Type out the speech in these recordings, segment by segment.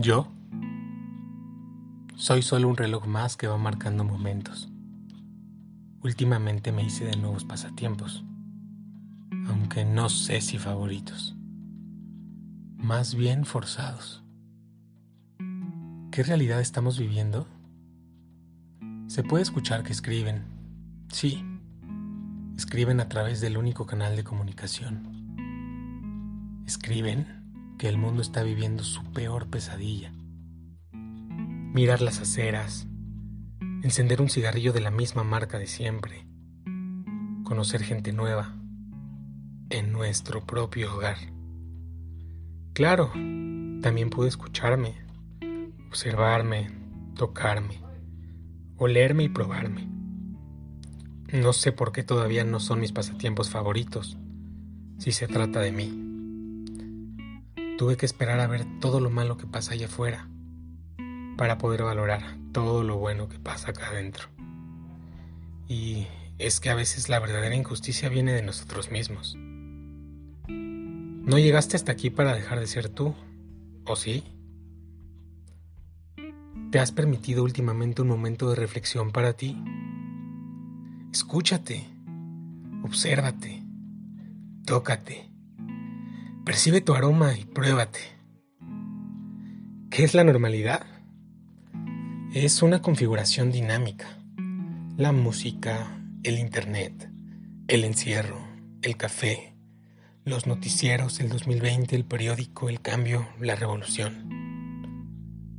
Yo soy solo un reloj más que va marcando momentos. Últimamente me hice de nuevos pasatiempos, aunque no sé si favoritos, más bien forzados. ¿Qué realidad estamos viviendo? Se puede escuchar que escriben, sí, escriben a través del único canal de comunicación. Escriben que el mundo está viviendo su peor pesadilla. Mirar las aceras, encender un cigarrillo de la misma marca de siempre, conocer gente nueva en nuestro propio hogar. Claro, también pude escucharme, observarme, tocarme, olerme y probarme. No sé por qué todavía no son mis pasatiempos favoritos, si se trata de mí. Tuve que esperar a ver todo lo malo que pasa allá afuera para poder valorar todo lo bueno que pasa acá adentro. Y es que a veces la verdadera injusticia viene de nosotros mismos. No llegaste hasta aquí para dejar de ser tú, ¿o sí? ¿Te has permitido últimamente un momento de reflexión para ti? Escúchate, obsérvate, tócate Percibe tu aroma y pruébate. ¿Qué es la normalidad? Es una configuración dinámica. La música, el internet, el encierro, el café, los noticieros, el 2020, el periódico, el cambio, la revolución.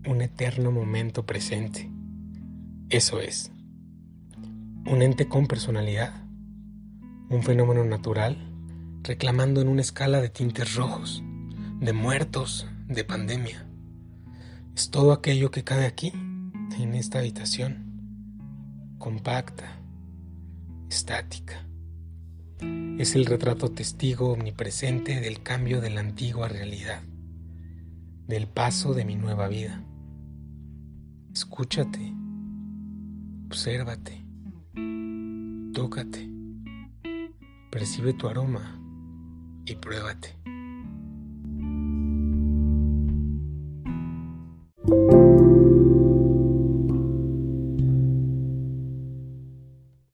Un eterno momento presente. Eso es. Un ente con personalidad. Un fenómeno natural reclamando en una escala de tintes rojos, de muertos, de pandemia. Es todo aquello que cabe aquí, en esta habitación, compacta, estática. Es el retrato testigo omnipresente del cambio de la antigua realidad, del paso de mi nueva vida. Escúchate, obsérvate, tócate, percibe tu aroma y pruébate.